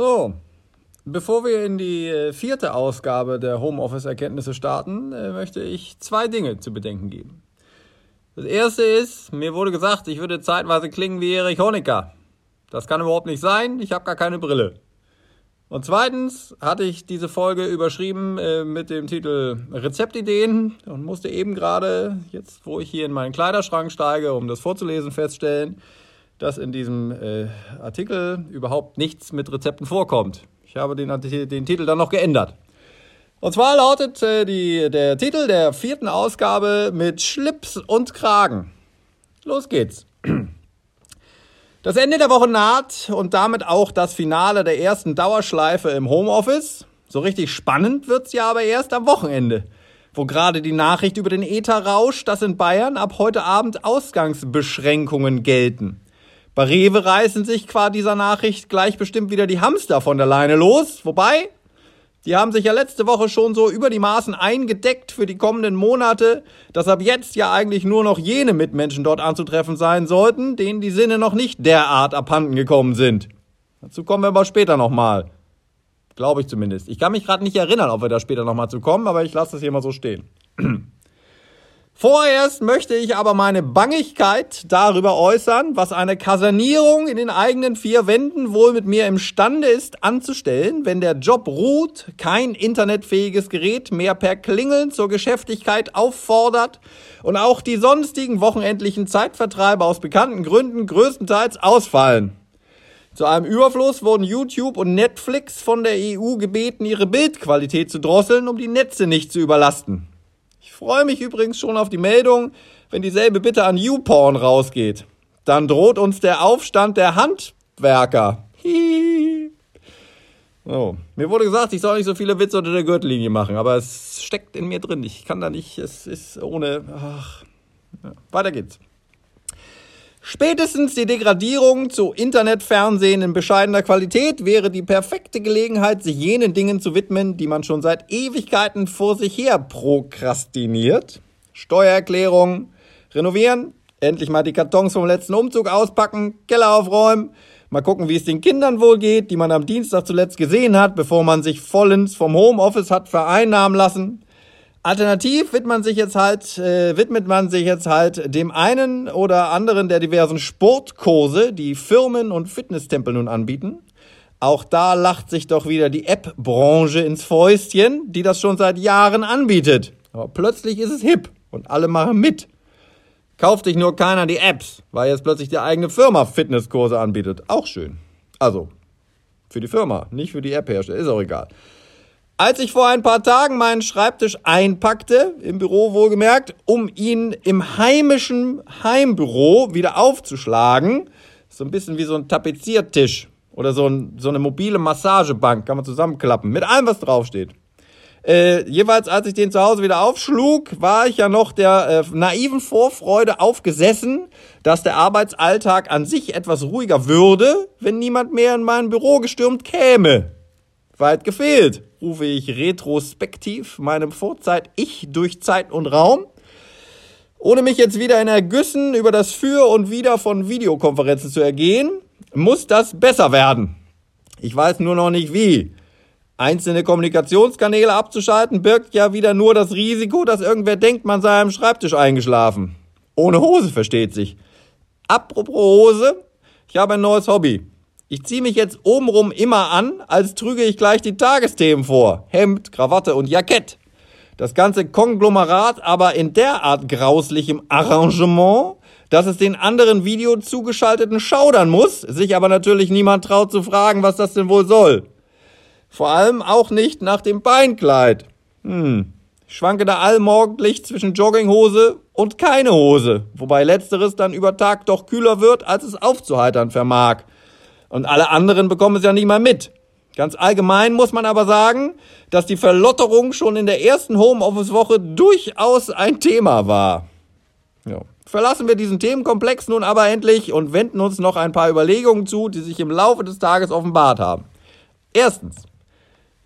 So, bevor wir in die äh, vierte Ausgabe der Homeoffice-Erkenntnisse starten, äh, möchte ich zwei Dinge zu bedenken geben. Das erste ist, mir wurde gesagt, ich würde zeitweise klingen wie Erich Honecker. Das kann überhaupt nicht sein, ich habe gar keine Brille. Und zweitens hatte ich diese Folge überschrieben äh, mit dem Titel Rezeptideen und musste eben gerade, jetzt wo ich hier in meinen Kleiderschrank steige, um das vorzulesen, feststellen, dass in diesem äh, Artikel überhaupt nichts mit Rezepten vorkommt. Ich habe den, den Titel dann noch geändert. Und zwar lautet äh, die, der Titel der vierten Ausgabe mit Schlips und Kragen. Los geht's. Das Ende der Woche naht und damit auch das Finale der ersten Dauerschleife im Homeoffice. So richtig spannend wird's ja aber erst am Wochenende, wo gerade die Nachricht über den Ether rauscht, dass in Bayern ab heute Abend Ausgangsbeschränkungen gelten. Bei Rewe reißen sich qua dieser Nachricht gleich bestimmt wieder die Hamster von der Leine los, wobei die haben sich ja letzte Woche schon so über die Maßen eingedeckt für die kommenden Monate, dass ab jetzt ja eigentlich nur noch jene Mitmenschen dort anzutreffen sein sollten, denen die Sinne noch nicht derart abhanden gekommen sind. Dazu kommen wir aber später nochmal. Glaube ich zumindest. Ich kann mich gerade nicht erinnern, ob wir da später nochmal zu kommen, aber ich lasse das hier mal so stehen. Vorerst möchte ich aber meine Bangigkeit darüber äußern, was eine Kasernierung in den eigenen vier Wänden wohl mit mir imstande ist anzustellen, wenn der Job ruht, kein internetfähiges Gerät mehr per Klingeln zur Geschäftigkeit auffordert und auch die sonstigen wochenendlichen Zeitvertreibe aus bekannten Gründen größtenteils ausfallen. Zu einem Überfluss wurden YouTube und Netflix von der EU gebeten, ihre Bildqualität zu drosseln, um die Netze nicht zu überlasten freue mich übrigens schon auf die Meldung, wenn dieselbe Bitte an YouPorn rausgeht. Dann droht uns der Aufstand der Handwerker. Hihi. So. Mir wurde gesagt, ich soll nicht so viele Witze unter der Gürtellinie machen, aber es steckt in mir drin. Ich kann da nicht, es ist ohne. Ach. Ja. Weiter geht's. Spätestens die Degradierung zu Internetfernsehen in bescheidener Qualität wäre die perfekte Gelegenheit, sich jenen Dingen zu widmen, die man schon seit Ewigkeiten vor sich her prokrastiniert. Steuererklärung, renovieren, endlich mal die Kartons vom letzten Umzug auspacken, Keller aufräumen, mal gucken, wie es den Kindern wohl geht, die man am Dienstag zuletzt gesehen hat, bevor man sich vollends vom Homeoffice hat vereinnahmen lassen. Alternativ widmet man sich jetzt halt, äh, widmet man sich jetzt halt dem einen oder anderen der diversen Sportkurse, die Firmen und Fitnesstempel nun anbieten. Auch da lacht sich doch wieder die App-Branche ins Fäustchen, die das schon seit Jahren anbietet. Aber plötzlich ist es hip und alle machen mit. Kauft sich nur keiner die Apps, weil jetzt plötzlich die eigene Firma Fitnesskurse anbietet. Auch schön. Also, für die Firma, nicht für die App-Hersteller, ist auch egal. Als ich vor ein paar Tagen meinen Schreibtisch einpackte, im Büro wohlgemerkt, um ihn im heimischen Heimbüro wieder aufzuschlagen, so ein bisschen wie so ein Tapeziertisch oder so, ein, so eine mobile Massagebank, kann man zusammenklappen, mit allem, was draufsteht. Äh, jeweils, als ich den zu Hause wieder aufschlug, war ich ja noch der äh, naiven Vorfreude aufgesessen, dass der Arbeitsalltag an sich etwas ruhiger würde, wenn niemand mehr in mein Büro gestürmt käme. Weit gefehlt rufe ich retrospektiv meinem Vorzeit-Ich durch Zeit und Raum. Ohne mich jetzt wieder in Ergüssen über das Für und Wider von Videokonferenzen zu ergehen, muss das besser werden. Ich weiß nur noch nicht wie. Einzelne Kommunikationskanäle abzuschalten birgt ja wieder nur das Risiko, dass irgendwer denkt, man sei am Schreibtisch eingeschlafen. Ohne Hose versteht sich. Apropos Hose, ich habe ein neues Hobby. Ich ziehe mich jetzt obenrum immer an, als trüge ich gleich die Tagesthemen vor. Hemd, Krawatte und Jackett. Das ganze Konglomerat aber in derart grauslichem Arrangement, dass es den anderen Video zugeschalteten schaudern muss, sich aber natürlich niemand traut zu fragen, was das denn wohl soll. Vor allem auch nicht nach dem Beinkleid. Hm. Ich schwanke da allmorgendlich zwischen Jogginghose und keine Hose, wobei letzteres dann über Tag doch kühler wird, als es aufzuheitern vermag. Und alle anderen bekommen es ja nicht mal mit. Ganz allgemein muss man aber sagen, dass die Verlotterung schon in der ersten Homeoffice-Woche durchaus ein Thema war. Ja. Verlassen wir diesen Themenkomplex nun aber endlich und wenden uns noch ein paar Überlegungen zu, die sich im Laufe des Tages offenbart haben. Erstens.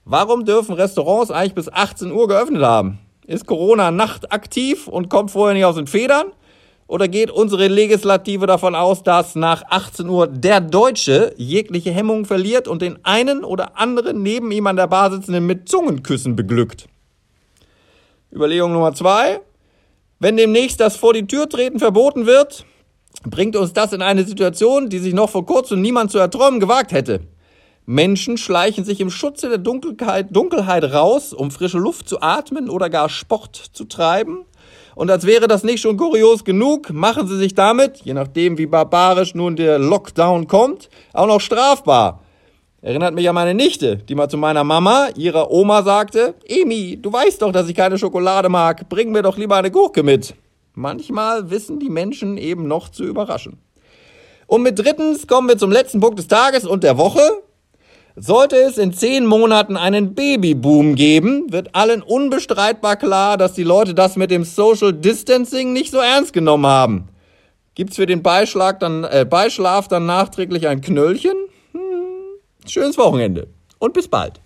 Warum dürfen Restaurants eigentlich bis 18 Uhr geöffnet haben? Ist Corona nachtaktiv und kommt vorher nicht aus den Federn? Oder geht unsere Legislative davon aus, dass nach 18 Uhr der Deutsche jegliche Hemmung verliert und den einen oder anderen neben ihm an der Bar sitzenden mit Zungenküssen beglückt? Überlegung Nummer zwei. Wenn demnächst das vor die Tür treten verboten wird, bringt uns das in eine Situation, die sich noch vor kurzem niemand zu erträumen gewagt hätte. Menschen schleichen sich im Schutze der Dunkelheit, Dunkelheit raus, um frische Luft zu atmen oder gar Sport zu treiben. Und als wäre das nicht schon kurios genug, machen sie sich damit, je nachdem wie barbarisch nun der Lockdown kommt, auch noch strafbar. Erinnert mich an meine Nichte, die mal zu meiner Mama, ihrer Oma, sagte, Emi, du weißt doch, dass ich keine Schokolade mag, bring mir doch lieber eine Gurke mit. Manchmal wissen die Menschen eben noch zu überraschen. Und mit drittens kommen wir zum letzten Punkt des Tages und der Woche. Sollte es in zehn Monaten einen Babyboom geben, wird allen unbestreitbar klar, dass die Leute das mit dem Social Distancing nicht so ernst genommen haben. Gibt's für den Beischlag dann, äh, Beischlaf dann nachträglich ein Knöllchen? Hm, schönes Wochenende und bis bald.